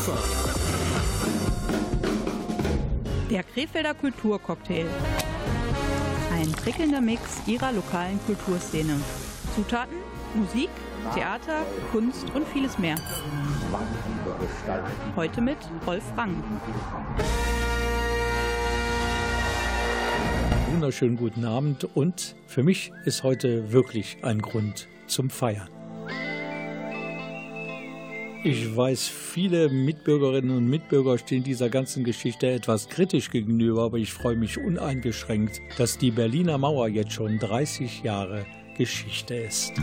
Ufer. Der Krefelder Kulturcocktail. Ein prickelnder Mix ihrer lokalen Kulturszene. Zutaten, Musik, Theater, Kunst und vieles mehr. Heute mit Rolf Rang. Wunderschönen guten Abend und für mich ist heute wirklich ein Grund zum Feiern. Ich weiß, viele Mitbürgerinnen und Mitbürger stehen dieser ganzen Geschichte etwas kritisch gegenüber, aber ich freue mich uneingeschränkt, dass die Berliner Mauer jetzt schon 30 Jahre Geschichte ist.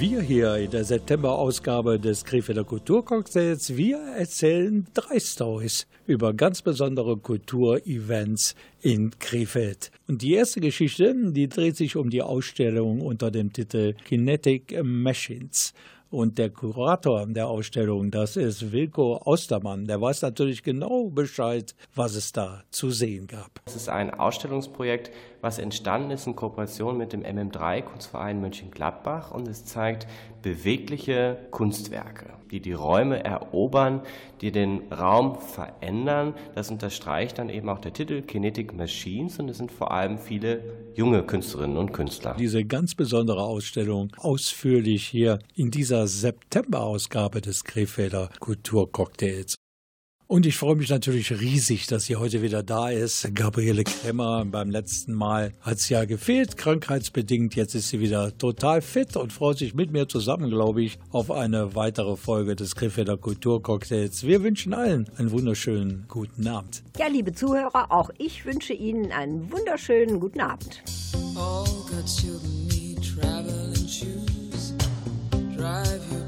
Wir hier in der September-Ausgabe des Krefelder Kulturcocktails, wir erzählen drei Stories über ganz besondere Kulturevents in Krefeld. Und die erste Geschichte, die dreht sich um die Ausstellung unter dem Titel Kinetic Machines. Und der Kurator der Ausstellung, das ist Wilko Ostermann. Der weiß natürlich genau Bescheid, was es da zu sehen gab. Es ist ein Ausstellungsprojekt, was entstanden ist in Kooperation mit dem MM3 Kunstverein Mönchengladbach und es zeigt bewegliche Kunstwerke, die die Räume erobern, die den Raum verändern. Das unterstreicht dann eben auch der Titel Kinetic Machines und es sind vor allem viele junge Künstlerinnen und Künstler. Diese ganz besondere Ausstellung ausführlich hier in dieser September-Ausgabe des Krefelder Kulturcocktails. Und ich freue mich natürlich riesig, dass sie heute wieder da ist. Gabriele Kremmer, beim letzten Mal hat sie ja gefehlt, krankheitsbedingt. Jetzt ist sie wieder total fit und freut sich mit mir zusammen, glaube ich, auf eine weitere Folge des Griffelder Kulturcocktails. Wir wünschen allen einen wunderschönen guten Abend. Ja, liebe Zuhörer, auch ich wünsche Ihnen einen wunderschönen guten Abend. All good children need traveling shoes. Drive your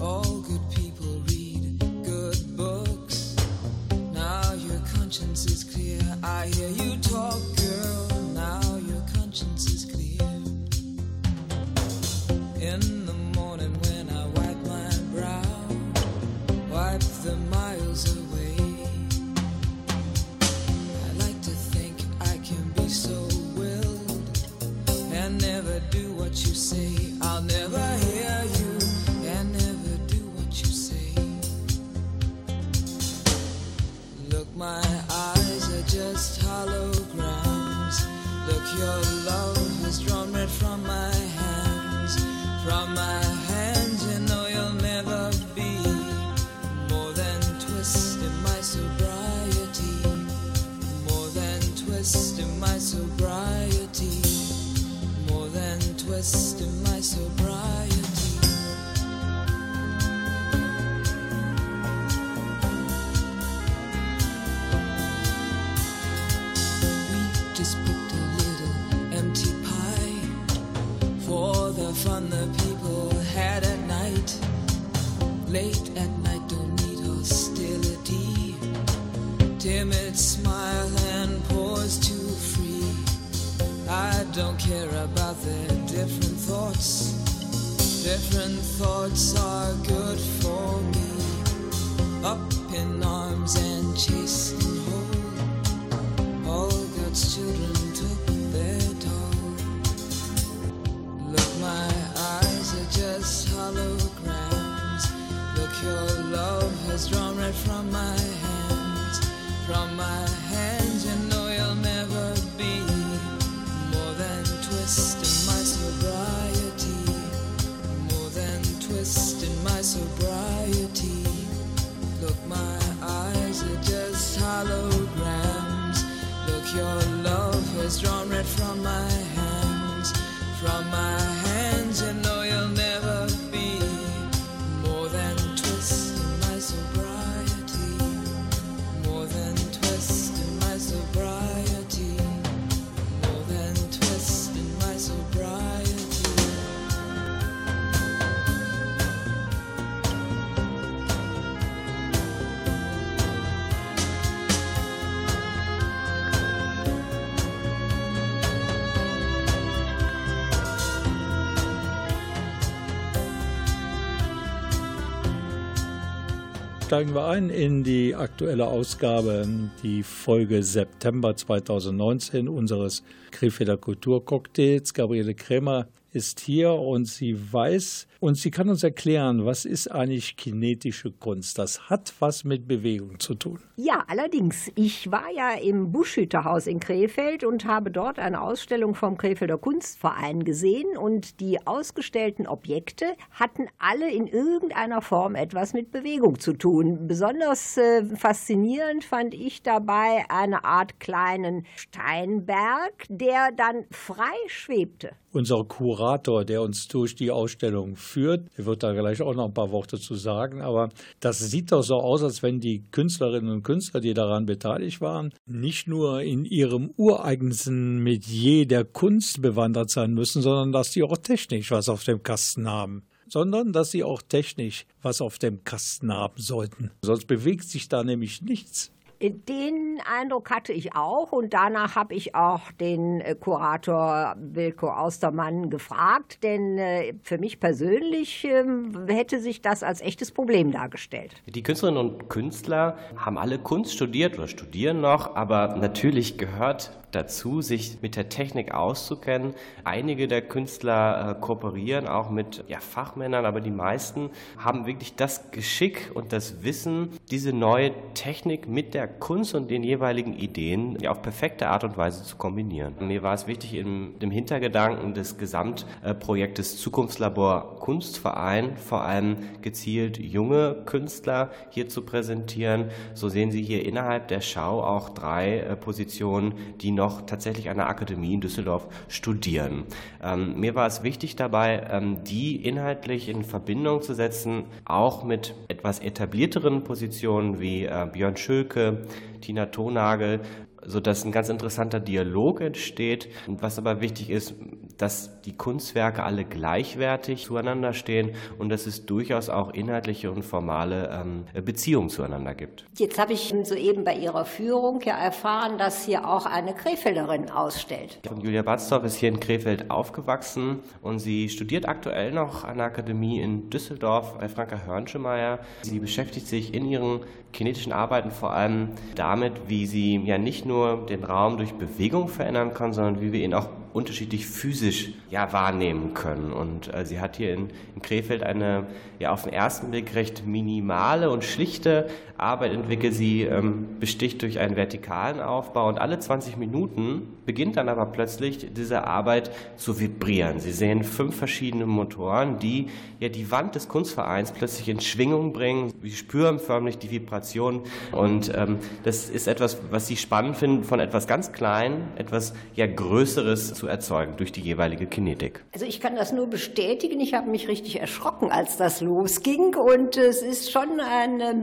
All good people read good books. Now your conscience is clear. I hear you talk, girl. Now your conscience is clear. In the morning when I wipe my brow, wipe the miles away. I like to think I can be so willed and never do what you say. I'll never hear you My just holograms. Look, your love has drawn red from my hands. From my fun the people had at night. Late at night, don't need hostility. Timid smile and pause too free. I don't care about their different thoughts. Different thoughts are good for me. Up in arms are just holograms. Look, your love has drawn red from my hands. From my hands, you know you'll never be more than twist in my sobriety. More than twist in my sobriety. Look, my eyes are just holograms. Look, your love has drawn red from my hands. From my steigen wir ein in die aktuelle Ausgabe, die Folge September 2019 unseres Krefelder Kulturcocktails. Gabriele Krämer ist hier und sie weiß und sie kann uns erklären, was ist eigentlich kinetische Kunst? Das hat was mit Bewegung zu tun. Ja, allerdings. Ich war ja im Buschhütterhaus in Krefeld und habe dort eine Ausstellung vom Krefelder Kunstverein gesehen und die ausgestellten Objekte hatten alle in irgendeiner Form etwas mit Bewegung zu tun. Besonders äh, faszinierend fand ich dabei eine Art kleinen Steinberg, der dann frei schwebte unser Kurator, der uns durch die Ausstellung führt. Er wird da gleich auch noch ein paar Worte zu sagen. Aber das sieht doch so aus, als wenn die Künstlerinnen und Künstler, die daran beteiligt waren, nicht nur in ihrem ureigensten Metier der Kunst bewandert sein müssen, sondern dass die auch technisch was auf dem Kasten haben sondern dass sie auch technisch was auf dem Kasten haben sollten. Sonst bewegt sich da nämlich nichts. Den Eindruck hatte ich auch und danach habe ich auch den äh, Kurator Wilko Austermann gefragt, denn äh, für mich persönlich ähm, hätte sich das als echtes Problem dargestellt. Die Künstlerinnen und Künstler haben alle Kunst studiert oder studieren noch, aber natürlich gehört dazu, sich mit der Technik auszukennen. Einige der Künstler äh, kooperieren auch mit ja, Fachmännern, aber die meisten haben wirklich das Geschick und das Wissen, diese neue Technik mit der Kunst und den jeweiligen Ideen auf perfekte Art und Weise zu kombinieren. Mir war es wichtig, im dem Hintergedanken des Gesamtprojektes Zukunftslabor Kunstverein vor allem gezielt junge Künstler hier zu präsentieren. So sehen Sie hier innerhalb der Schau auch drei äh, Positionen, die noch tatsächlich an der Akademie in Düsseldorf studieren. Ähm, mir war es wichtig dabei, ähm, die inhaltlich in Verbindung zu setzen, auch mit etwas etablierteren Positionen wie äh, Björn Tina Tonagel, sodass ein ganz interessanter Dialog entsteht. Und was aber wichtig ist, dass die Kunstwerke alle gleichwertig zueinander stehen und dass es durchaus auch inhaltliche und formale ähm, Beziehungen zueinander gibt. Jetzt habe ich soeben bei Ihrer Führung ja erfahren, dass hier auch eine Krefelderin ausstellt. Julia Batzdorf ist hier in Krefeld aufgewachsen und sie studiert aktuell noch an der Akademie in Düsseldorf bei Franka Hörnschemeyer. Sie beschäftigt sich in ihren kinetischen Arbeiten vor allem damit, wie sie ja nicht nur den Raum durch Bewegung verändern kann, sondern wie wir ihn auch unterschiedlich physisch ja, wahrnehmen können. Und äh, sie hat hier in, in, Krefeld eine ja, auf den ersten Blick recht minimale und schlichte Arbeit entwickelt. Sie ähm, besticht durch einen vertikalen Aufbau und alle 20 Minuten beginnt dann aber plötzlich diese Arbeit zu vibrieren. Sie sehen fünf verschiedene Motoren, die ja die Wand des Kunstvereins plötzlich in Schwingung bringen. Sie spüren förmlich die Vibration und ähm, das ist etwas, was Sie spannend finden, von etwas ganz Klein etwas ja Größeres zu erzeugen durch die jeweilige Kinetik. Also ich kann das nur bestätigen. Ich habe mich richtig erschrocken, als das losging. Und es ist schon ein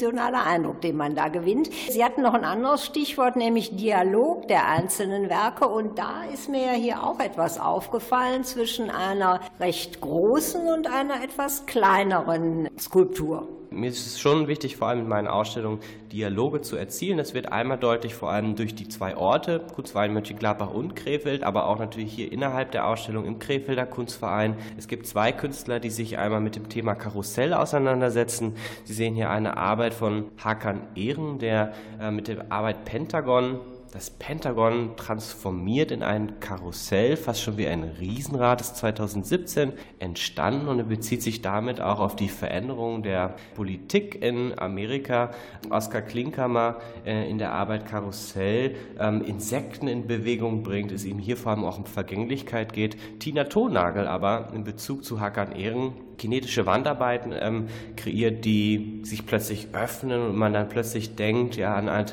mehrdimensionaler Eindruck, den man da gewinnt. Sie hatten noch ein anderes Stichwort, nämlich Dialog der einzelnen Werke. Und da ist mir ja hier auch etwas aufgefallen zwischen einer recht großen und einer etwas kleineren Skulptur. Mir ist es schon wichtig, vor allem in meinen Ausstellungen Dialoge zu erzielen. Das wird einmal deutlich, vor allem durch die zwei Orte, Kurzweil, Mönchengladbach und Krefeld, aber auch natürlich hier innerhalb der Ausstellung im Krefelder Kunstverein. Es gibt zwei Künstler, die sich einmal mit dem Thema Karussell auseinandersetzen. Sie sehen hier eine Arbeit von Hakan Ehren, der äh, mit der Arbeit Pentagon das Pentagon transformiert in ein Karussell, fast schon wie ein Riesenrad, ist 2017 entstanden und bezieht sich damit auch auf die Veränderung der Politik in Amerika. Oskar Klinkhammer äh, in der Arbeit Karussell ähm, Insekten in Bewegung bringt, es ihm hier vor allem auch um Vergänglichkeit geht. Tina Tonagel aber in Bezug zu Hakan Ehren kinetische Wandarbeiten ähm, kreiert, die sich plötzlich öffnen und man dann plötzlich denkt, ja, an eine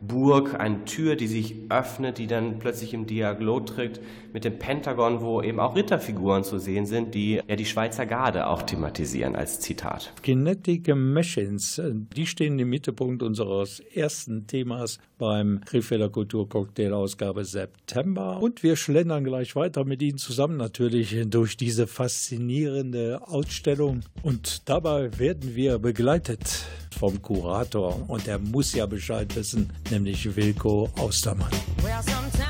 Burg, eine Tür, die sich öffnet, die dann plötzlich im Dialog tritt mit dem Pentagon, wo eben auch Ritterfiguren zu sehen sind, die ja die Schweizer Garde auch thematisieren als Zitat. Kinetic Machines, die stehen im Mittelpunkt unseres ersten Themas beim Krefelder Kulturcocktail Ausgabe September. Und wir schlendern gleich weiter mit Ihnen zusammen natürlich durch diese faszinierende Ausstellung. Und dabei werden wir begleitet vom Kurator und er muss ja Bescheid wissen, nämlich Wilko Austermann. Well,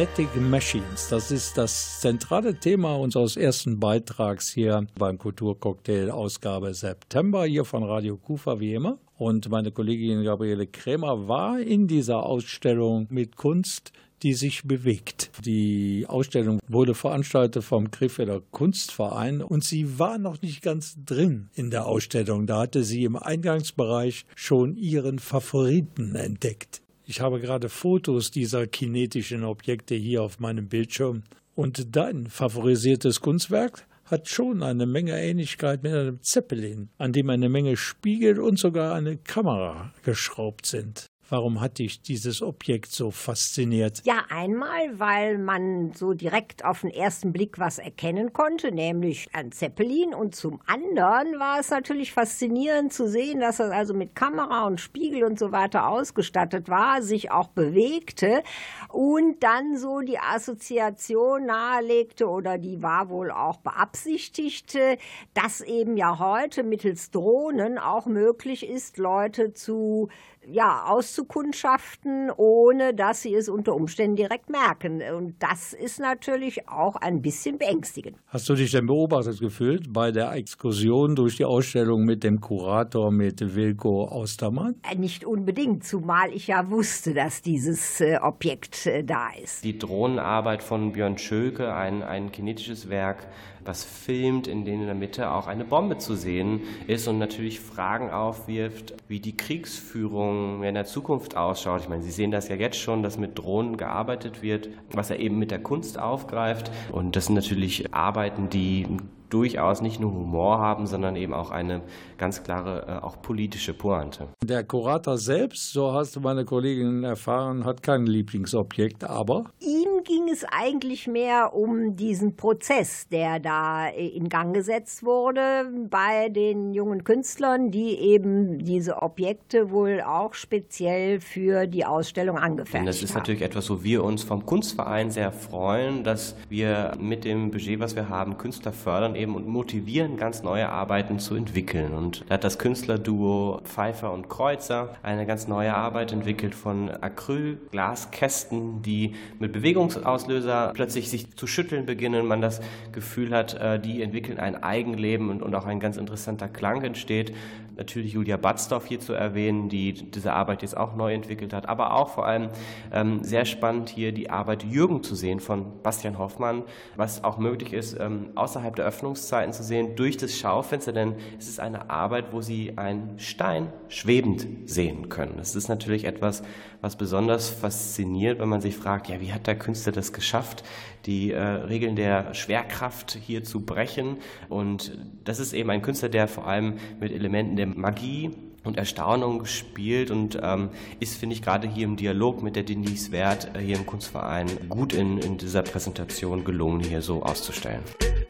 Kinetic Machines, das ist das zentrale Thema unseres ersten Beitrags hier beim Kulturcocktail Ausgabe September hier von Radio Kufa wie immer. Und meine Kollegin Gabriele Krämer war in dieser Ausstellung mit Kunst, die sich bewegt. Die Ausstellung wurde veranstaltet vom Krefelder Kunstverein und sie war noch nicht ganz drin in der Ausstellung. Da hatte sie im Eingangsbereich schon ihren Favoriten entdeckt. Ich habe gerade Fotos dieser kinetischen Objekte hier auf meinem Bildschirm. Und dein favorisiertes Kunstwerk hat schon eine Menge Ähnlichkeit mit einem Zeppelin, an dem eine Menge Spiegel und sogar eine Kamera geschraubt sind. Warum hat dich dieses Objekt so fasziniert? Ja, einmal, weil man so direkt auf den ersten Blick was erkennen konnte, nämlich ein Zeppelin. Und zum anderen war es natürlich faszinierend zu sehen, dass das also mit Kamera und Spiegel und so weiter ausgestattet war, sich auch bewegte und dann so die Assoziation nahelegte oder die war wohl auch beabsichtigte, dass eben ja heute mittels Drohnen auch möglich ist, Leute zu ja, auszukundschaften, ohne dass sie es unter Umständen direkt merken. Und das ist natürlich auch ein bisschen beängstigend. Hast du dich denn beobachtet gefühlt bei der Exkursion durch die Ausstellung mit dem Kurator, mit Wilko Austermann? Äh, Nicht unbedingt, zumal ich ja wusste, dass dieses äh, Objekt äh, da ist. Die Drohnenarbeit von Björn Schölke, ein, ein kinetisches Werk, was filmt, in dem in der Mitte auch eine Bombe zu sehen ist und natürlich Fragen aufwirft, wie die Kriegsführung in der Zukunft ausschaut. Ich meine, Sie sehen das ja jetzt schon, dass mit Drohnen gearbeitet wird, was er eben mit der Kunst aufgreift. Und das sind natürlich Arbeiten, die durchaus nicht nur Humor haben, sondern eben auch eine ganz klare, äh, auch politische Pointe. Der Kurator selbst, so hast du meine Kollegin erfahren, hat kein Lieblingsobjekt, aber Ihm ging es eigentlich mehr um diesen Prozess, der da äh, in Gang gesetzt wurde bei den jungen Künstlern, die eben diese Objekte wohl auch speziell für die Ausstellung angefertigt das ist haben. natürlich etwas, wo wir uns vom Kunstverein sehr freuen, dass wir mit dem Budget, was wir haben, Künstler fördern eben und motivieren, ganz neue Arbeiten zu entwickeln. Und da hat das Künstlerduo Pfeiffer und Kreuzer eine ganz neue Arbeit entwickelt von Acrylglaskästen, die mit Bewegungsauslöser plötzlich sich zu schütteln beginnen. Man das Gefühl hat, äh, die entwickeln ein Eigenleben und, und auch ein ganz interessanter Klang entsteht. Natürlich Julia Batzdorf hier zu erwähnen, die diese Arbeit jetzt auch neu entwickelt hat, aber auch vor allem ähm, sehr spannend hier die Arbeit Jürgen zu sehen von Bastian Hoffmann, was auch möglich ist, ähm, außerhalb der Öffnungszeiten zu sehen, durch das Schaufenster, denn es ist eine Arbeit, wo Sie einen Stein schwebend sehen können. Das ist natürlich etwas, was besonders fasziniert, wenn man sich fragt, ja, wie hat der Künstler das geschafft, die äh, Regeln der Schwerkraft hier zu brechen? Und das ist eben ein Künstler, der vor allem mit Elementen der Magie und Erstaunung spielt und ähm, ist, finde ich, gerade hier im Dialog mit der Denise Wert äh, hier im Kunstverein gut in, in dieser Präsentation gelungen, hier so auszustellen.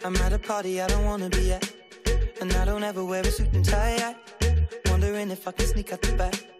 I'm at a party I don't wanna be at. And I don't ever wear a suit and tie yet. Wondering if I can sneak out the back.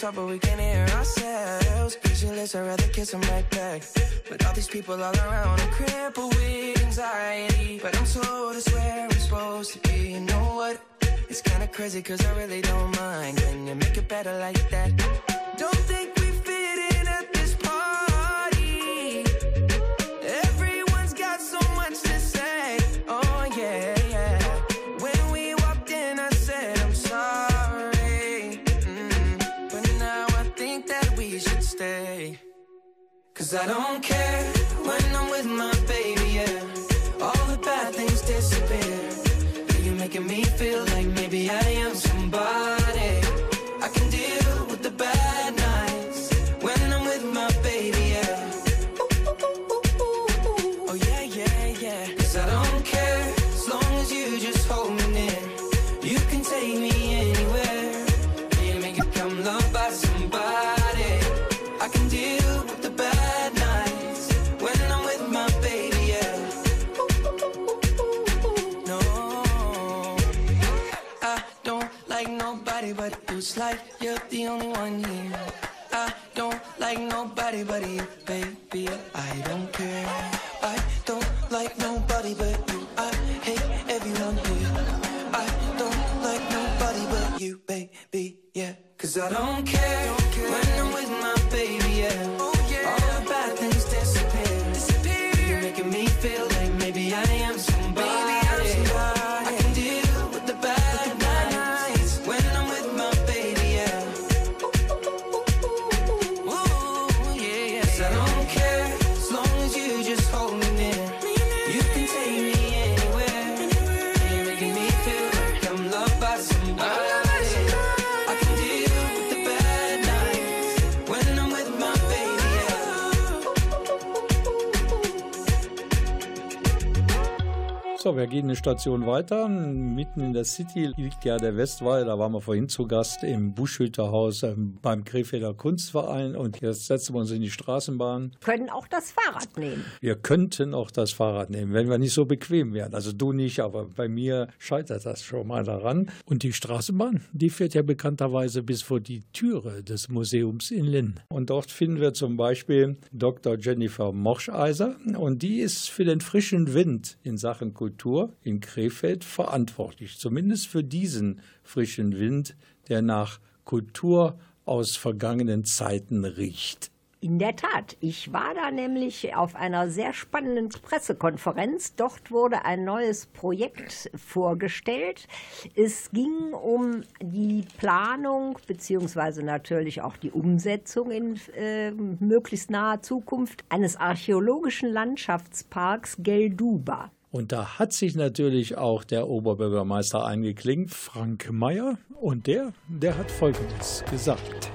talk, but we can't hear ourselves. Speechless, I'd rather kiss them right back. But all these people all around, I'm crippled with anxiety. But I'm told it's where I'm supposed to be. You know what? It's kinda crazy, cause I really don't mind. Can you make it better like that? Cause I don't care when I'm with my only one here. I don't like nobody but you, wir gehen eine Station weiter. Mitten in der City liegt ja der Westwall. Da waren wir vorhin zu Gast im Buschhütterhaus ähm, beim Krefelder Kunstverein. Und jetzt setzen wir uns in die Straßenbahn. Können auch das Fahrrad nehmen. Wir könnten auch das Fahrrad nehmen, wenn wir nicht so bequem wären. Also du nicht, aber bei mir scheitert das schon mal daran. Und die Straßenbahn, die fährt ja bekannterweise bis vor die Türe des Museums in Linn. Und dort finden wir zum Beispiel Dr. Jennifer Morscheiser. Und die ist für den frischen Wind in Sachen Kultur in Krefeld verantwortlich. Zumindest für diesen frischen Wind, der nach Kultur aus vergangenen Zeiten riecht. In der Tat, ich war da nämlich auf einer sehr spannenden Pressekonferenz. Dort wurde ein neues Projekt vorgestellt. Es ging um die Planung beziehungsweise natürlich auch die Umsetzung in äh, möglichst naher Zukunft eines archäologischen Landschaftsparks Gelduba. Und da hat sich natürlich auch der Oberbürgermeister eingeklinkt, Frank Mayer, und der, der hat Folgendes gesagt.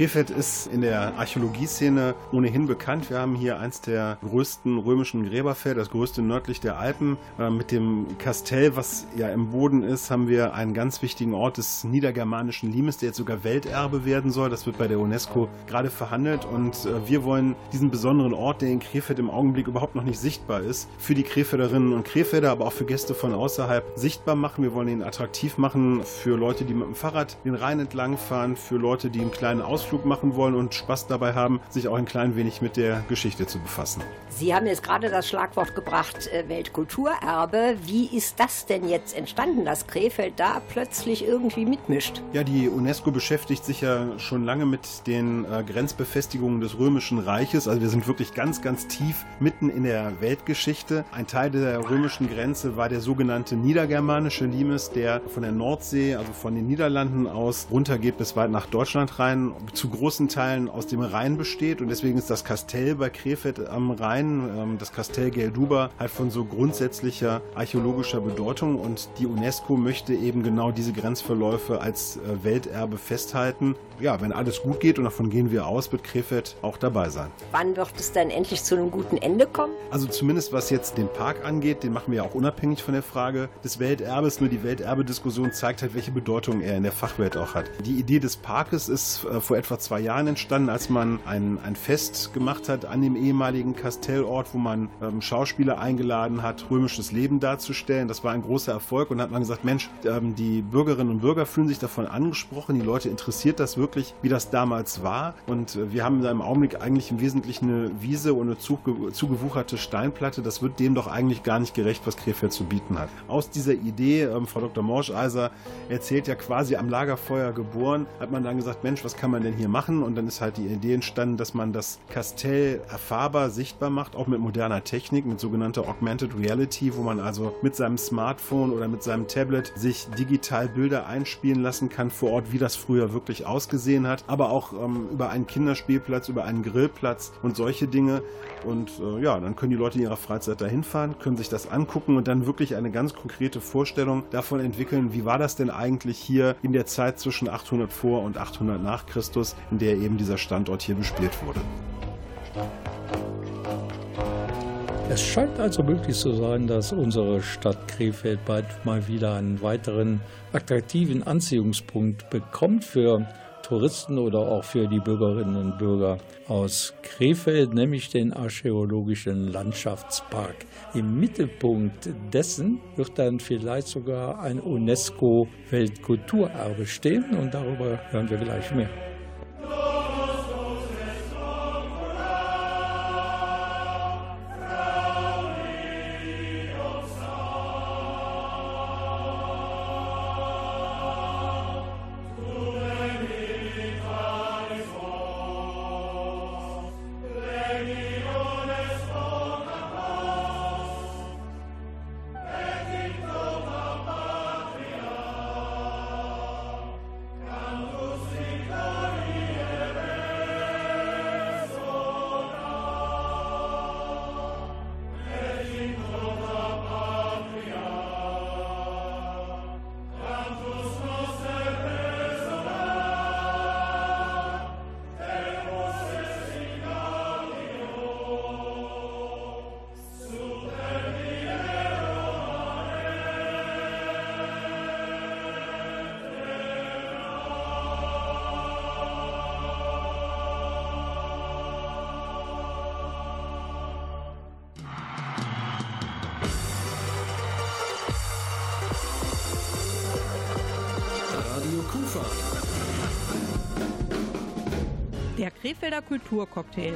Krefeld ist in der Archäologieszene ohnehin bekannt. Wir haben hier eins der größten römischen Gräberfelder, das größte nördlich der Alpen. Äh, Mit dem Kastell, was ja im Boden ist, haben wir einen ganz wichtigen Ort des niedergermanischen Limes, der jetzt sogar Welterbe werden soll. Das wird bei der UNESCO gerade verhandelt und äh, wir wollen diesen besonderen Ort, der in Krefeld im Augenblick überhaupt noch nicht sichtbar ist, für die Krefelderinnen und Krefelder, aber auch für Gäste von außerhalb sichtbar machen. Wir wollen ihn attraktiv machen für Leute, die mit dem Fahrrad den Rhein entlang fahren, für Leute, die einen kleinen Ausflug machen wollen und Spaß dabei haben, sich auch ein klein wenig mit der Geschichte zu befassen. Sie haben jetzt gerade das Schlagwort gebracht, äh, Weltkulturerbe. Wie ist das denn jetzt entstanden, dass Krefeld da plötzlich irgendwie mitmischt? Ja, die UNESCO beschäftigt sich ja schon lange mit den äh, Grenzbefestigungen des Römischen Reiches. Also wir sind wirklich ganz, ganz tief mitten in der Weltgeschichte. Ein Teil der römischen Grenze war der sogenannte niedergermanische Limes, der von der Nordsee, also von den Niederlanden aus, runtergeht bis weit nach Deutschland rein, zu großen Teilen aus dem Rhein besteht und deswegen ist das Kastell bei Krefeld am Rhein, ähm, das Kastell Gelduba, halt von so grundsätzlicher archäologischer Bedeutung und die UNESCO möchte eben genau diese Grenzverläufe als äh, Welterbe festhalten. Ja, wenn alles gut geht und davon gehen wir aus, wird Krefeld auch dabei sein. Wann wird es dann endlich zu einem guten Ende kommen? Also zumindest was jetzt den Park angeht, den machen wir ja auch unabhängig von der Frage des Welterbes. Nur die Welterbediskussion zeigt halt, welche Bedeutung er in der Fachwelt auch hat. Die Idee des Parkes ist äh, vor etwa zwei Jahren entstanden, als man ein, ein Fest gemacht hat an dem ehemaligen Kastellort, wo man ähm, Schauspieler eingeladen hat, römisches Leben darzustellen. Das war ein großer Erfolg und hat man gesagt, Mensch, ähm, die Bürgerinnen und Bürger fühlen sich davon angesprochen, die Leute interessiert das wirklich, wie das damals war. Und äh, wir haben da im Augenblick eigentlich im Wesentlichen eine Wiese und eine zuge zugewucherte Steinplatte. Das wird dem doch eigentlich gar nicht gerecht, was Krefeld zu bieten hat. Aus dieser Idee, ähm, Frau Dr. Morscheiser erzählt ja quasi am Lagerfeuer geboren, hat man dann gesagt, Mensch, was kann man denn hier machen? Und dann ist halt die Idee entstanden, dass man das Kastell erfahrbar sichtbar macht, auch mit moderner Technik, mit sogenannter Augmented Reality, wo man also mit seinem Smartphone oder mit seinem Tablet sich digital Bilder einspielen lassen kann vor Ort, wie das früher wirklich ausgesehen hat, aber auch ähm, über einen Kinderspielplatz, über einen Grillplatz und solche Dinge. Und äh, ja, dann können die Leute in ihrer Freizeit dahin fahren, können sich das angucken und dann wirklich eine ganz konkrete Vorstellung davon entwickeln, wie war das denn eigentlich hier in der Zeit zwischen 800 vor und 800 nach Christus, in der eben dieser Standort hier bespielt wurde. Es scheint also möglich zu sein, dass unsere Stadt Krefeld bald mal wieder einen weiteren attraktiven Anziehungspunkt bekommt für Touristen oder auch für die Bürgerinnen und Bürger aus Krefeld, nämlich den archäologischen Landschaftspark. Im Mittelpunkt dessen wird dann vielleicht sogar ein UNESCO-Weltkulturerbe stehen und darüber hören wir gleich mehr. Der Krefelder Kulturcocktail.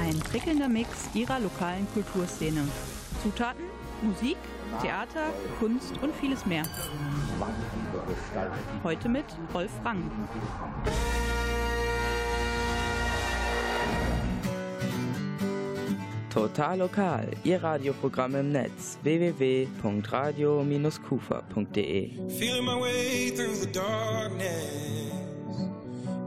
Ein prickelnder Mix ihrer lokalen Kulturszene. Zutaten, Musik, Theater, Kunst und vieles mehr. Heute mit Rolf Rang. Total lokal, Ihr Radioprogramm im Netz www.radio-kufa.de. Feeling my way through the darkness,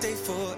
stay for.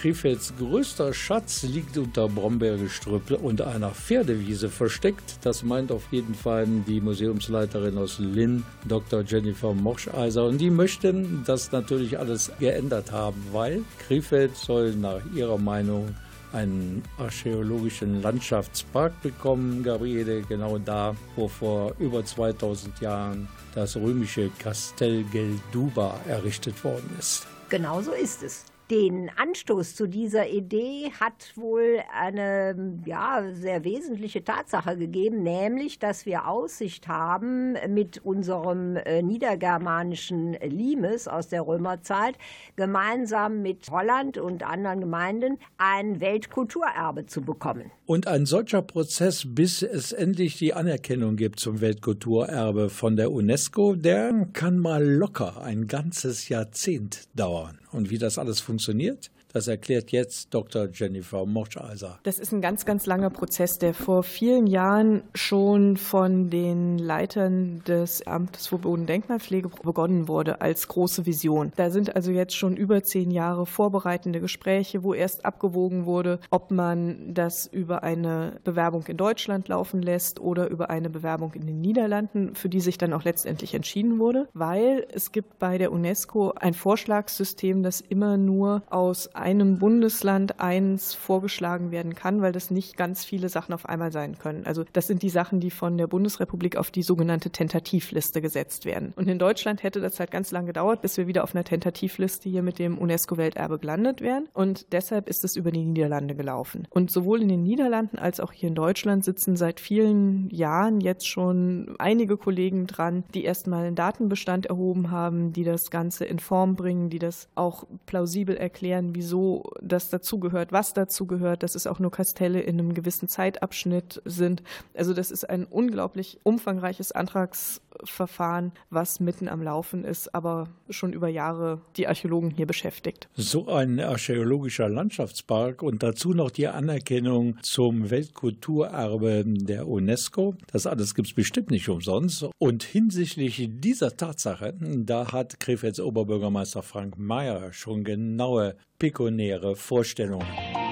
Krefelds größter Schatz liegt unter Brombeergestrüpp und einer Pferdewiese versteckt. Das meint auf jeden Fall die Museumsleiterin aus Linn, Dr. Jennifer Morscheiser. Und die möchten das natürlich alles geändert haben, weil Krefeld soll nach ihrer Meinung einen archäologischen Landschaftspark bekommen, Gabriele, genau da, wo vor über 2000 Jahren das römische Castel Gelduba errichtet worden ist. Genau so ist es. Den Anstoß zu dieser Idee hat wohl eine ja, sehr wesentliche Tatsache gegeben, nämlich, dass wir Aussicht haben mit unserem äh, niedergermanischen Limes aus der Römerzeit, gemeinsam mit Holland und anderen Gemeinden ein Weltkulturerbe zu bekommen. Und ein solcher Prozess, bis es endlich die Anerkennung gibt zum Weltkulturerbe von der UNESCO, der kann mal locker ein ganzes Jahrzehnt dauern. Und wie das alles funktioniert, das erklärt jetzt Dr. Jennifer Moscheiser. Das ist ein ganz, ganz langer Prozess, der vor vielen Jahren schon von den Leitern des Amtes für Bodendenkmalpflege begonnen wurde als große Vision. Da sind also jetzt schon über zehn Jahre vorbereitende Gespräche, wo erst abgewogen wurde, ob man das über eine Bewerbung in Deutschland laufen lässt oder über eine Bewerbung in den Niederlanden, für die sich dann auch letztendlich entschieden wurde, weil es gibt bei der UNESCO ein Vorschlagssystem, das immer nur aus einem Bundesland eins vorgeschlagen werden kann, weil das nicht ganz viele Sachen auf einmal sein können. Also das sind die Sachen, die von der Bundesrepublik auf die sogenannte Tentativliste gesetzt werden. Und in Deutschland hätte das halt ganz lange gedauert, bis wir wieder auf einer Tentativliste hier mit dem UNESCO-Welterbe gelandet wären. Und deshalb ist es über die Niederlande gelaufen. Und sowohl in den Niederlanden als auch hier in Deutschland sitzen seit vielen Jahren jetzt schon einige Kollegen dran, die erstmal einen Datenbestand erhoben haben, die das Ganze in Form bringen, die das auch plausibel erklären, wie wieso das dazugehört, was dazugehört, dass es auch nur Kastelle in einem gewissen Zeitabschnitt sind. Also das ist ein unglaublich umfangreiches Antragsverfahren, was mitten am Laufen ist, aber schon über Jahre die Archäologen hier beschäftigt. So ein archäologischer Landschaftspark und dazu noch die Anerkennung zum Weltkulturerbe der UNESCO. Das alles gibt es bestimmt nicht umsonst. Und hinsichtlich dieser Tatsache, da hat Krefelds Oberbürgermeister Frank Mayer schon genaue pekunäre Vorstellungen.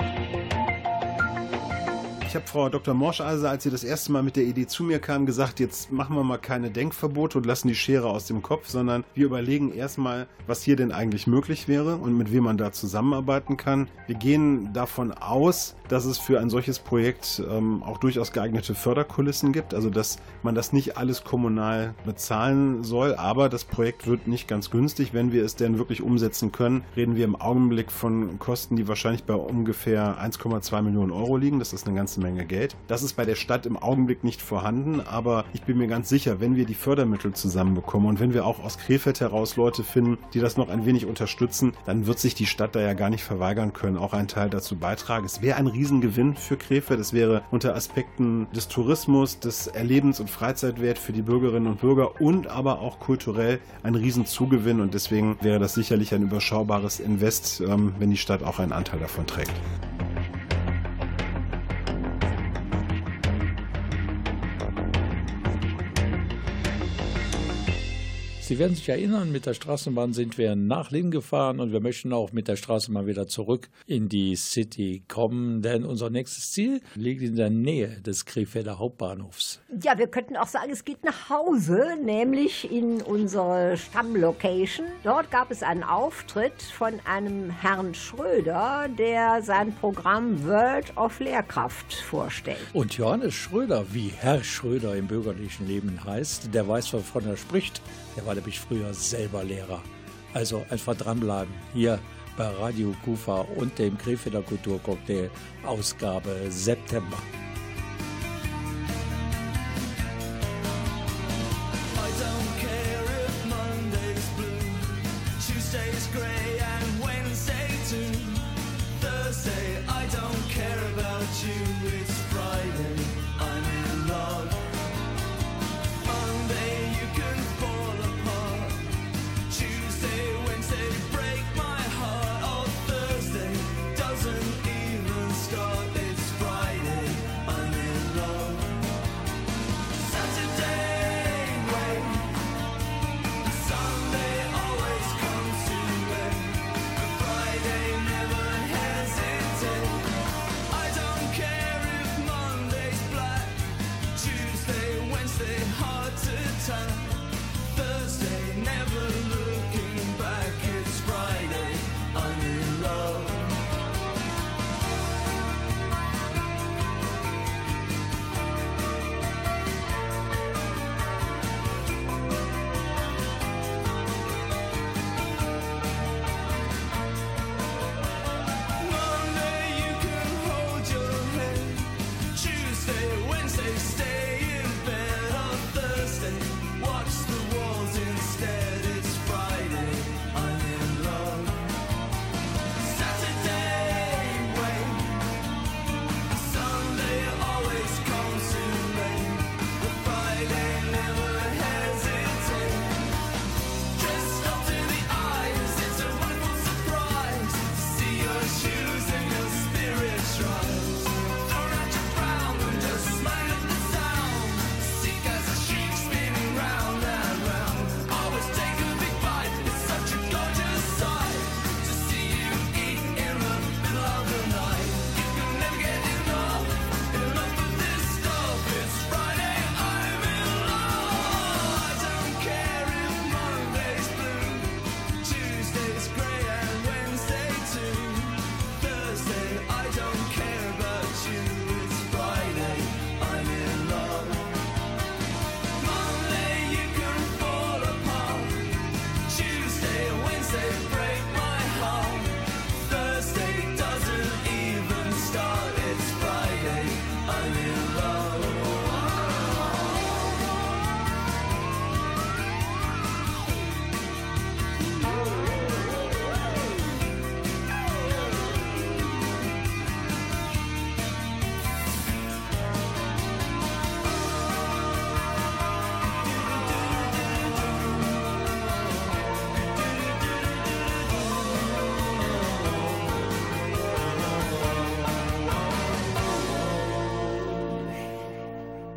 Habe Frau Dr. Morscheiser, als sie das erste Mal mit der Idee zu mir kam, gesagt, jetzt machen wir mal keine Denkverbote und lassen die Schere aus dem Kopf, sondern wir überlegen erstmal, was hier denn eigentlich möglich wäre und mit wem man da zusammenarbeiten kann. Wir gehen davon aus, dass es für ein solches Projekt ähm, auch durchaus geeignete Förderkulissen gibt, also dass man das nicht alles kommunal bezahlen soll, aber das Projekt wird nicht ganz günstig. Wenn wir es denn wirklich umsetzen können, reden wir im Augenblick von Kosten, die wahrscheinlich bei ungefähr 1,2 Millionen Euro liegen. Das ist eine ganze Menge. Menge Geld. Das ist bei der Stadt im Augenblick nicht vorhanden, aber ich bin mir ganz sicher, wenn wir die Fördermittel zusammenbekommen und wenn wir auch aus Krefeld heraus Leute finden, die das noch ein wenig unterstützen, dann wird sich die Stadt da ja gar nicht verweigern können, auch einen Teil dazu beitragen. Es wäre ein Riesengewinn für Krefeld. Es wäre unter Aspekten des Tourismus, des Erlebens- und Freizeitwert für die Bürgerinnen und Bürger und aber auch kulturell ein Riesenzugewinn und deswegen wäre das sicherlich ein überschaubares Invest, ähm, wenn die Stadt auch einen Anteil davon trägt. Sie werden sich erinnern, mit der Straßenbahn sind wir nach Linn gefahren und wir möchten auch mit der Straßenbahn wieder zurück in die City kommen, denn unser nächstes Ziel liegt in der Nähe des Krefelder Hauptbahnhofs. Ja, wir könnten auch sagen, es geht nach Hause, nämlich in unsere Stammlocation. Dort gab es einen Auftritt von einem Herrn Schröder, der sein Programm World of Lehrkraft vorstellt. Und Johannes Schröder, wie Herr Schröder im bürgerlichen Leben heißt, der weiß, wovon er spricht. Der war nämlich früher selber Lehrer. Also einfach dranbleiben. Hier bei Radio Kufa und dem Krefelder Kulturcocktail Ausgabe September.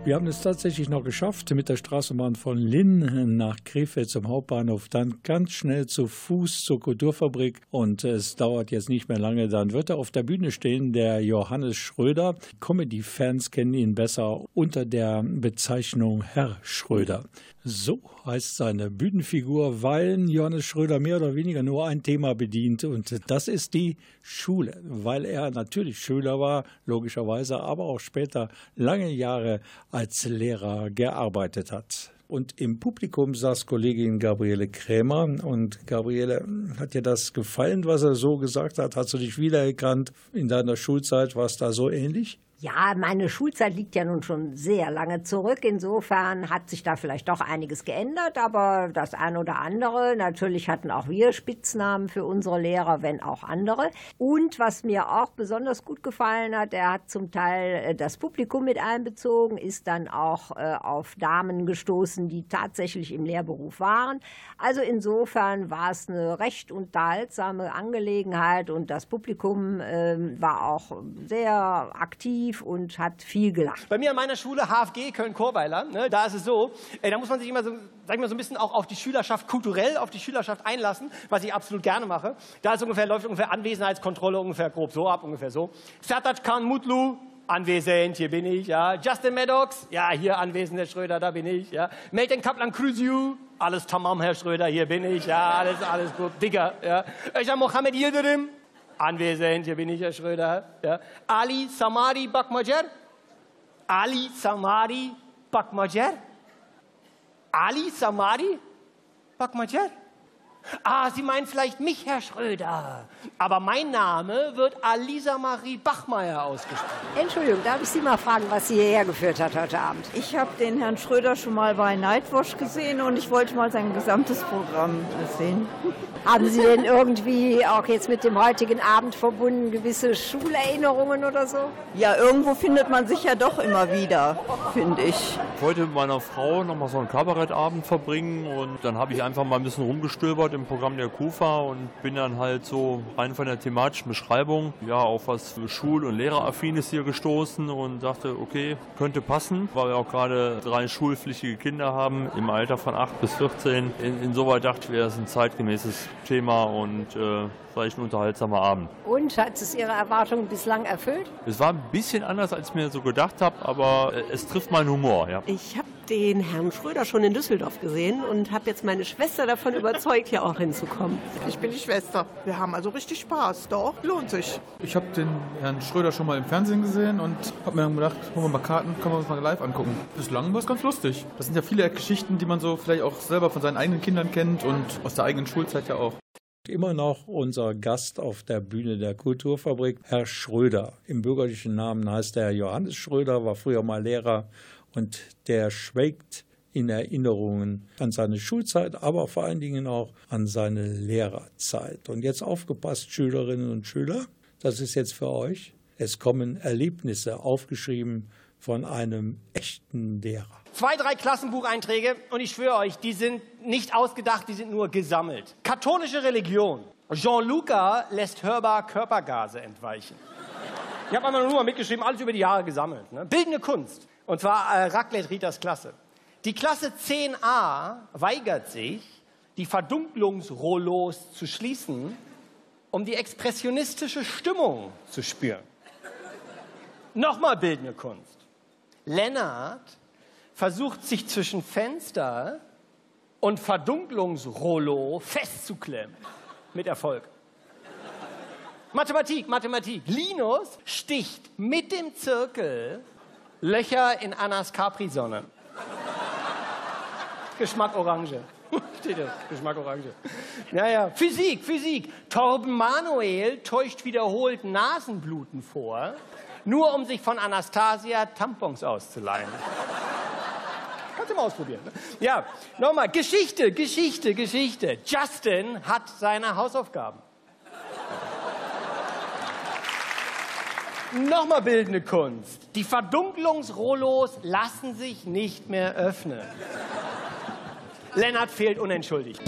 Wir haben es tatsächlich noch geschafft, mit der Straßenbahn von Linn nach Krefeld zum Hauptbahnhof, dann ganz schnell zu Fuß zur Kulturfabrik und es dauert jetzt nicht mehr lange, dann wird er auf der Bühne stehen, der Johannes Schröder. Comedy-Fans kennen ihn besser unter der Bezeichnung Herr Schröder. So heißt seine Bühnenfigur, weil Johannes Schröder mehr oder weniger nur ein Thema bedient und das ist die Schule, weil er natürlich Schüler war, logischerweise, aber auch später lange Jahre als Lehrer gearbeitet hat. Und im Publikum saß Kollegin Gabriele Krämer. Und Gabriele, hat dir das gefallen, was er so gesagt hat? Hast du dich wiedererkannt in deiner Schulzeit? War es da so ähnlich? Ja, meine Schulzeit liegt ja nun schon sehr lange zurück. Insofern hat sich da vielleicht doch einiges geändert, aber das eine oder andere. Natürlich hatten auch wir Spitznamen für unsere Lehrer, wenn auch andere. Und was mir auch besonders gut gefallen hat, er hat zum Teil äh, das Publikum mit einbezogen, ist dann auch äh, auf Damen gestoßen, die tatsächlich im Lehrberuf waren. Also insofern war es eine recht unterhaltsame Angelegenheit und das Publikum äh, war auch sehr aktiv und hat viel gelacht. Bei mir an meiner Schule HFG Köln-Chorweiler, ne, da ist es so, äh, da muss man sich immer so, sag ich mal, so ein bisschen auch auf die Schülerschaft kulturell, auf die Schülerschaft einlassen, was ich absolut gerne mache. Da ist ungefähr, läuft ungefähr Anwesenheitskontrolle ungefähr grob so ab, ungefähr so. Khan Mutlu, anwesend, hier bin ich, ja. Justin Maddox, ja, hier anwesend, Herr Schröder, da bin ich, ja. Melton Kaplan Krüsiu, alles tamam, Herr Schröder, hier bin ich, ja, alles, alles gut, Digger, ja. Öcher Mohammed Yildirim, anwesend, hier bin ich, Herr Schröder, ja. Ali Samari Bakmajer, Ali Samari Bakmajer, Ali Samari Bakmajer. Ah, Sie meinen vielleicht mich, Herr Schröder. Aber mein Name wird Alisa Marie Bachmeier ausgesprochen. Entschuldigung, darf ich Sie mal fragen, was Sie hierher geführt hat heute Abend? Ich habe den Herrn Schröder schon mal bei Nightwash gesehen und ich wollte mal sein gesamtes Programm sehen. Haben Sie denn irgendwie auch jetzt mit dem heutigen Abend verbunden gewisse Schulerinnerungen oder so? Ja, irgendwo findet man sich ja doch immer wieder, finde ich. Ich wollte mit meiner Frau noch mal so einen Kabarettabend verbringen und dann habe ich einfach mal ein bisschen rumgestöbert im Programm der KUFA und bin dann halt so rein von der thematischen Beschreibung ja auf was Schul- und Lehreraffines hier gestoßen und dachte, okay, könnte passen, weil wir auch gerade drei schulpflichtige Kinder haben im Alter von 8 bis 14. In, insoweit dachte ich, wäre es ein zeitgemäßes Thema und äh, vielleicht ein unterhaltsamer Abend. Und hat es Ihre Erwartungen bislang erfüllt? Es war ein bisschen anders, als ich mir so gedacht habe, aber äh, es trifft meinen Humor, ja. Ich habe den Herrn Schröder schon in Düsseldorf gesehen und habe jetzt meine Schwester davon überzeugt, hier auch hinzukommen. Ich bin die Schwester. Wir haben also richtig Spaß. Doch, lohnt sich. Ich habe den Herrn Schröder schon mal im Fernsehen gesehen und habe mir dann gedacht, holen wir mal Karten, können wir uns mal live angucken. Bislang war es ganz lustig. Das sind ja viele Geschichten, die man so vielleicht auch selber von seinen eigenen Kindern kennt und aus der eigenen Schulzeit ja auch. Immer noch unser Gast auf der Bühne der Kulturfabrik, Herr Schröder. Im bürgerlichen Namen heißt er Johannes Schröder, war früher mal Lehrer und der schwelgt in Erinnerungen an seine Schulzeit, aber vor allen Dingen auch an seine Lehrerzeit. Und jetzt aufgepasst, Schülerinnen und Schüler, das ist jetzt für euch. Es kommen Erlebnisse aufgeschrieben von einem echten Lehrer. Zwei, drei Klassenbucheinträge und ich schwöre euch, die sind nicht ausgedacht, die sind nur gesammelt. Katholische Religion. Jean-Luca lässt hörbar Körpergase entweichen. Ich habe einmal nur mal mitgeschrieben, alles über die Jahre gesammelt. Ne? Bildende Kunst. Und zwar äh, Raclette Ritas Klasse. Die Klasse 10a weigert sich, die Verdunklungsrollos zu schließen, um die expressionistische Stimmung zu spüren. Nochmal bildende Kunst. Lennart versucht sich zwischen Fenster und Verdunklungsrollo festzuklemmen. Mit Erfolg. Mathematik, Mathematik. Linus sticht mit dem Zirkel Löcher in Annas Capri-Sonne. Geschmack Orange. Steht das? Geschmack Orange. Naja, Physik, Physik. Torben Manuel täuscht wiederholt Nasenbluten vor, nur um sich von Anastasia Tampons auszuleihen. Kannst du mal ausprobieren. Ne? Ja, nochmal. Geschichte, Geschichte, Geschichte. Justin hat seine Hausaufgaben. Nochmal bildende Kunst. Die Verdunklungsrollos lassen sich nicht mehr öffnen. Lennart fehlt unentschuldigt.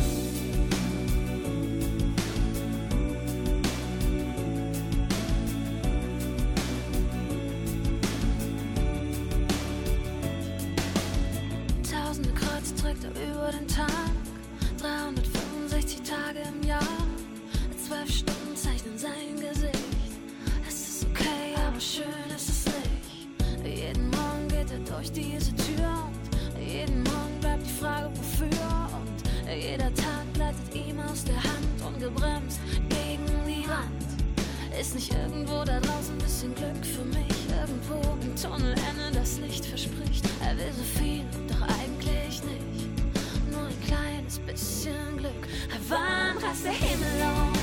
Durch diese Tür und jeden Morgen bleibt die Frage, wofür. Und jeder Tag gleitet ihm aus der Hand ungebremst gegen die Wand. Ist nicht irgendwo da draußen ein bisschen Glück für mich? Irgendwo im Tunnelende das Licht verspricht. Er will so viel, doch eigentlich nicht. Nur ein kleines bisschen Glück. Wann reißt der Himmel auf?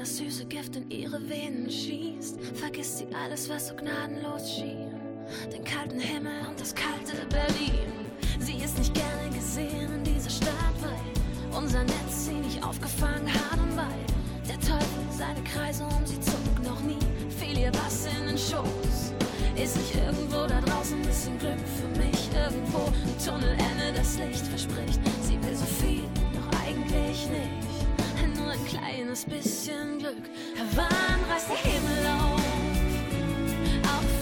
Das süße Gift in ihre Venen schießt, vergisst sie alles, was so gnadenlos schien. Den kalten Himmel und das kalte Berlin. Sie ist nicht gerne gesehen in dieser Stadt, weil unser Netz sie nicht aufgefangen hat und weil der Teufel seine Kreise um sie zog. Noch nie fiel ihr was in den Schoß. Ist nicht irgendwo da draußen ein bisschen Glück für mich? Irgendwo ein Tunnelende, das Licht verspricht. Sie will so viel, doch eigentlich nicht. Kleines bisschen Glück. Wann reißt der Himmel auf? Auch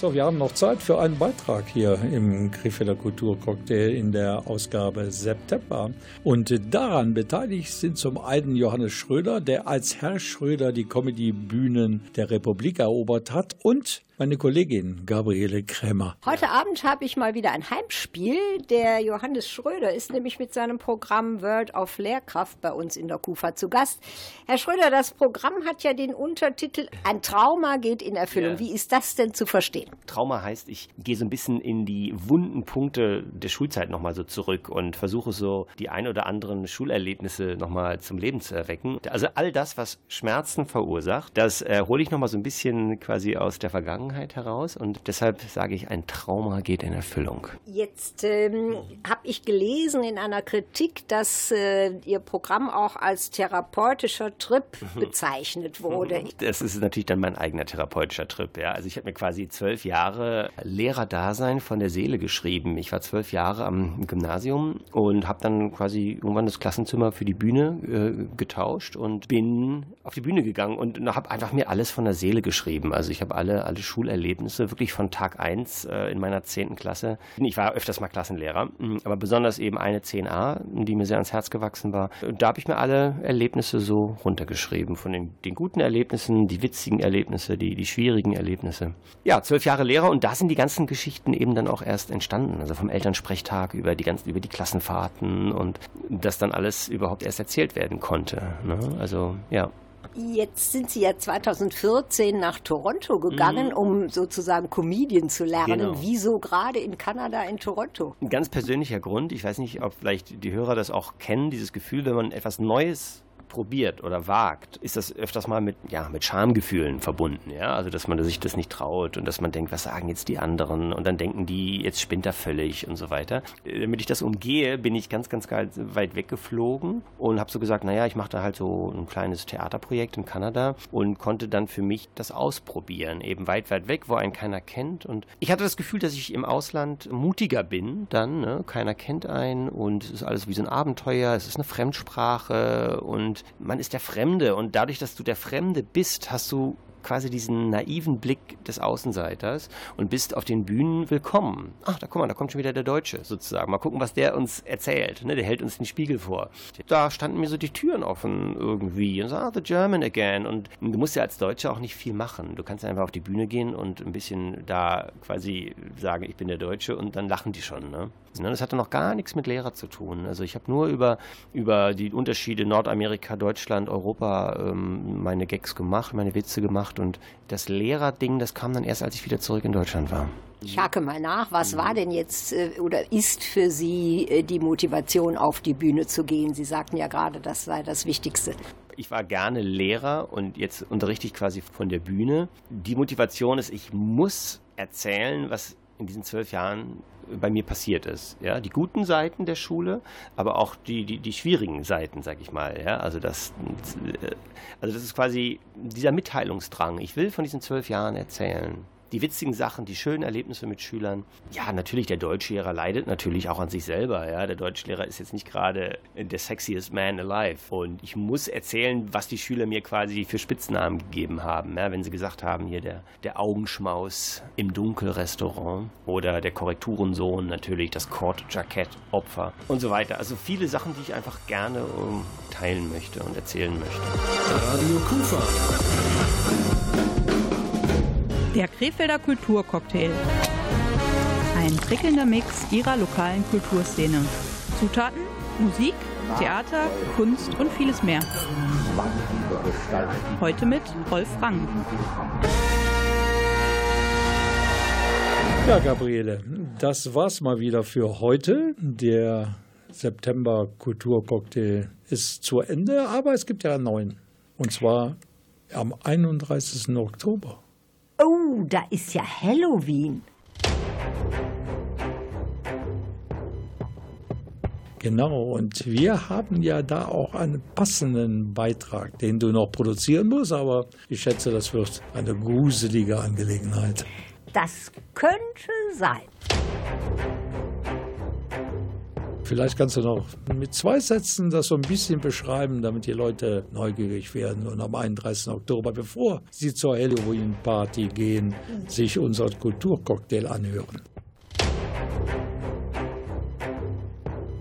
So, wir haben noch Zeit für einen Beitrag hier im Krefelder Kulturcocktail in der Ausgabe September. Und daran beteiligt sind zum einen Johannes Schröder, der als Herr Schröder die Comedy-Bühnen der Republik erobert hat, und meine Kollegin Gabriele Krämer. Heute Abend habe ich mal wieder ein Heimspiel. Der Johannes Schröder ist nämlich mit seinem Programm World of Lehrkraft bei uns in der KUFA zu Gast. Herr Schröder, das Programm hat ja den Untertitel Ein Trauma geht in Erfüllung. Ja. Wie ist das denn zu verstehen? Trauma heißt, ich gehe so ein bisschen in die wunden Punkte der Schulzeit nochmal so zurück und versuche so die ein oder anderen Schulerlebnisse nochmal zum Leben zu erwecken. Also all das, was Schmerzen verursacht, das äh, hole ich nochmal so ein bisschen quasi aus der Vergangenheit heraus und deshalb sage ich, ein Trauma geht in Erfüllung. Jetzt ähm, habe ich gelesen in einer Kritik, dass äh, Ihr Programm auch als therapeutischer Trip bezeichnet wurde. Das ist natürlich dann mein eigener therapeutischer Trip. Ja. Also ich habe mir quasi zwölf Jahre Lehrerdasein von der Seele geschrieben. Ich war zwölf Jahre am Gymnasium und habe dann quasi irgendwann das Klassenzimmer für die Bühne äh, getauscht und bin auf die Bühne gegangen und habe einfach mir alles von der Seele geschrieben. Also ich habe alle, alle Schulerlebnisse wirklich von Tag 1 äh, in meiner zehnten Klasse. Ich war öfters mal Klassenlehrer, mh, aber besonders eben eine 10a, die mir sehr ans Herz gewachsen war. Da habe ich mir alle Erlebnisse so runtergeschrieben. Von den, den guten Erlebnissen, die witzigen Erlebnisse, die, die schwierigen Erlebnisse. Ja, zwölf Jahre Lehrer und da sind die ganzen Geschichten eben dann auch erst entstanden. Also vom Elternsprechtag über die ganzen, über die Klassenfahrten und das dann alles überhaupt erst erzählt werden konnte. Ne? Also ja. Jetzt sind Sie ja 2014 nach Toronto gegangen, Mhm. um sozusagen Comedian zu lernen. Genau. Wieso gerade in Kanada, in Toronto? Ein ganz persönlicher Grund, ich weiß nicht, ob vielleicht die Hörer das auch kennen, dieses Gefühl, wenn man etwas Neues probiert oder wagt, ist das öfters mal mit, ja, mit Schamgefühlen verbunden, ja, also dass man sich das nicht traut und dass man denkt, was sagen jetzt die anderen und dann denken die, jetzt spinnt er völlig und so weiter. Äh, Damit ich das umgehe, bin ich ganz, ganz weit weggeflogen und habe so gesagt, naja, ich mache da halt so ein kleines Theaterprojekt in Kanada und konnte dann für mich das ausprobieren, eben weit, weit weg, wo einen keiner kennt und ich hatte das Gefühl, dass ich im Ausland mutiger bin dann, ne? keiner kennt einen und es ist alles wie so ein Abenteuer, es ist eine Fremdsprache und man ist der Fremde und dadurch, dass du der Fremde bist, hast du quasi diesen naiven Blick des Außenseiters und bist auf den Bühnen willkommen. Ach, da guck mal, da kommt schon wieder der Deutsche sozusagen. Mal gucken, was der uns erzählt. Ne? Der hält uns den Spiegel vor. Da standen mir so die Türen offen irgendwie und so, ah, the German again. Und du musst ja als Deutscher auch nicht viel machen. Du kannst einfach auf die Bühne gehen und ein bisschen da quasi sagen, ich bin der Deutsche und dann lachen die schon. Ne? Das hatte noch gar nichts mit Lehrer zu tun. Also ich habe nur über, über die Unterschiede Nordamerika, Deutschland, Europa ähm, meine Gags gemacht, meine Witze gemacht und das Lehrerding, das kam dann erst, als ich wieder zurück in Deutschland war. Ich hake mal nach, was war denn jetzt äh, oder ist für Sie äh, die Motivation, auf die Bühne zu gehen? Sie sagten ja gerade, das sei das Wichtigste. Ich war gerne Lehrer und jetzt unterrichte ich quasi von der Bühne. Die Motivation ist, ich muss erzählen, was in diesen zwölf Jahren bei mir passiert ist. Ja, die guten Seiten der Schule, aber auch die, die, die schwierigen Seiten, sag ich mal. Ja, also das, also das ist quasi dieser Mitteilungsdrang. Ich will von diesen zwölf Jahren erzählen. Die witzigen Sachen, die schönen Erlebnisse mit Schülern. Ja, natürlich, der Deutschlehrer leidet natürlich auch an sich selber. Ja, der Deutschlehrer ist jetzt nicht gerade der sexiest man alive. Und ich muss erzählen, was die Schüler mir quasi für Spitznamen gegeben haben. Ja, wenn sie gesagt haben, hier der, der Augenschmaus im Dunkelrestaurant oder der Korrekturensohn, natürlich das Kord-Jackett-Opfer und so weiter. Also viele Sachen, die ich einfach gerne um, teilen möchte und erzählen möchte. Radio Kufa. Der Krefelder Kulturcocktail. Ein prickelnder Mix ihrer lokalen Kulturszene. Zutaten, Musik, Theater, Kunst und vieles mehr. Heute mit Rolf Rang. Ja, Gabriele, das war's mal wieder für heute. Der September Kulturcocktail ist zu Ende, aber es gibt ja einen neuen. Und zwar am 31. Oktober. Oh, da ist ja Halloween. Genau, und wir haben ja da auch einen passenden Beitrag, den du noch produzieren musst, aber ich schätze, das wird eine gruselige Angelegenheit. Das könnte sein. Vielleicht kannst du noch mit zwei Sätzen das so ein bisschen beschreiben, damit die Leute neugierig werden und am 31. Oktober, bevor sie zur Halloween-Party gehen, sich unseren Kulturcocktail anhören.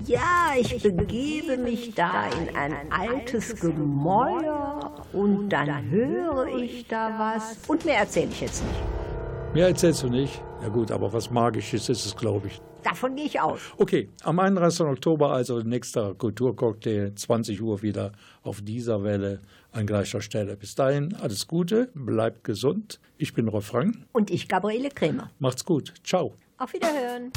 Ja, ich begebe mich da in ein altes Gemäuer und dann höre ich da was. Und mehr erzähle ich jetzt nicht. Mehr erzählst du nicht? Ja gut, aber was Magisches ist es, glaube ich. Davon gehe ich aus. Okay, am 31. Oktober, also nächster Kulturcocktail, 20 Uhr wieder auf dieser Welle an gleicher Stelle. Bis dahin, alles Gute, bleibt gesund. Ich bin Rolf Rang. Und ich, Gabriele Krämer. Macht's gut. Ciao. Auf Wiederhören.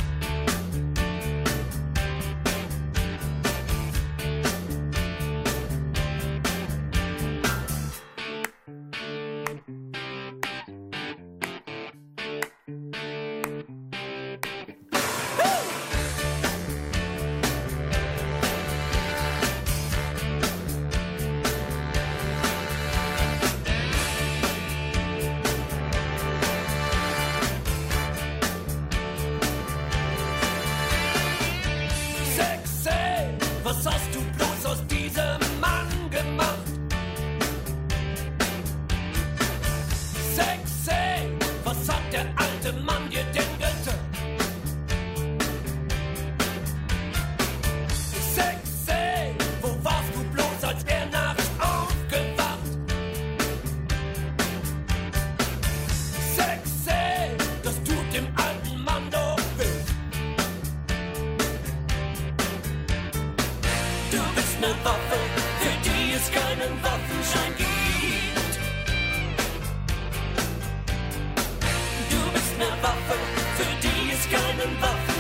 Waffe, für die es keinen Waffenschein gibt. Du bist ne Waffe, für die es keinen Waffenschein gibt.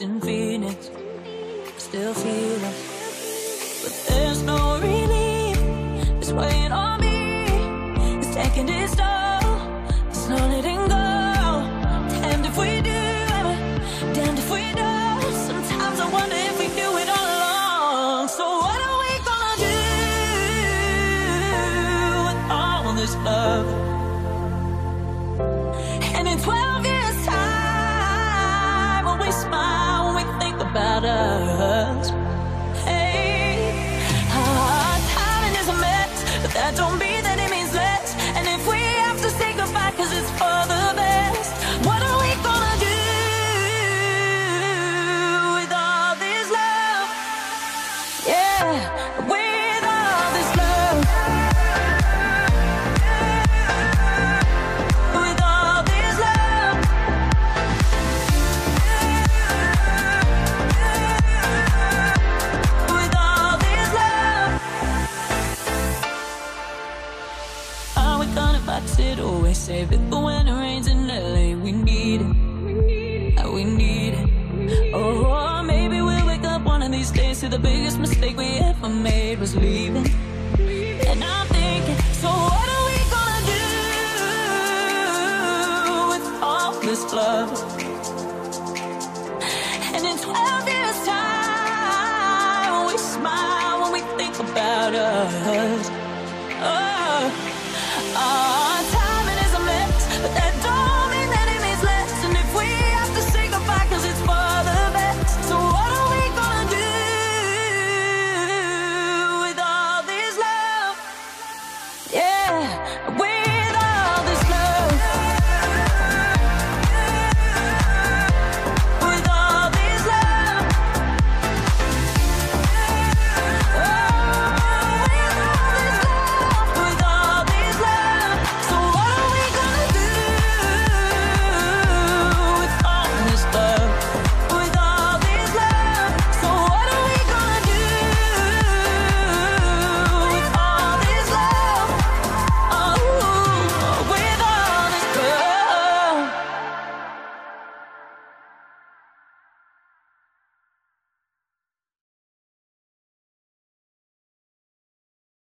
In Phoenix. Still feel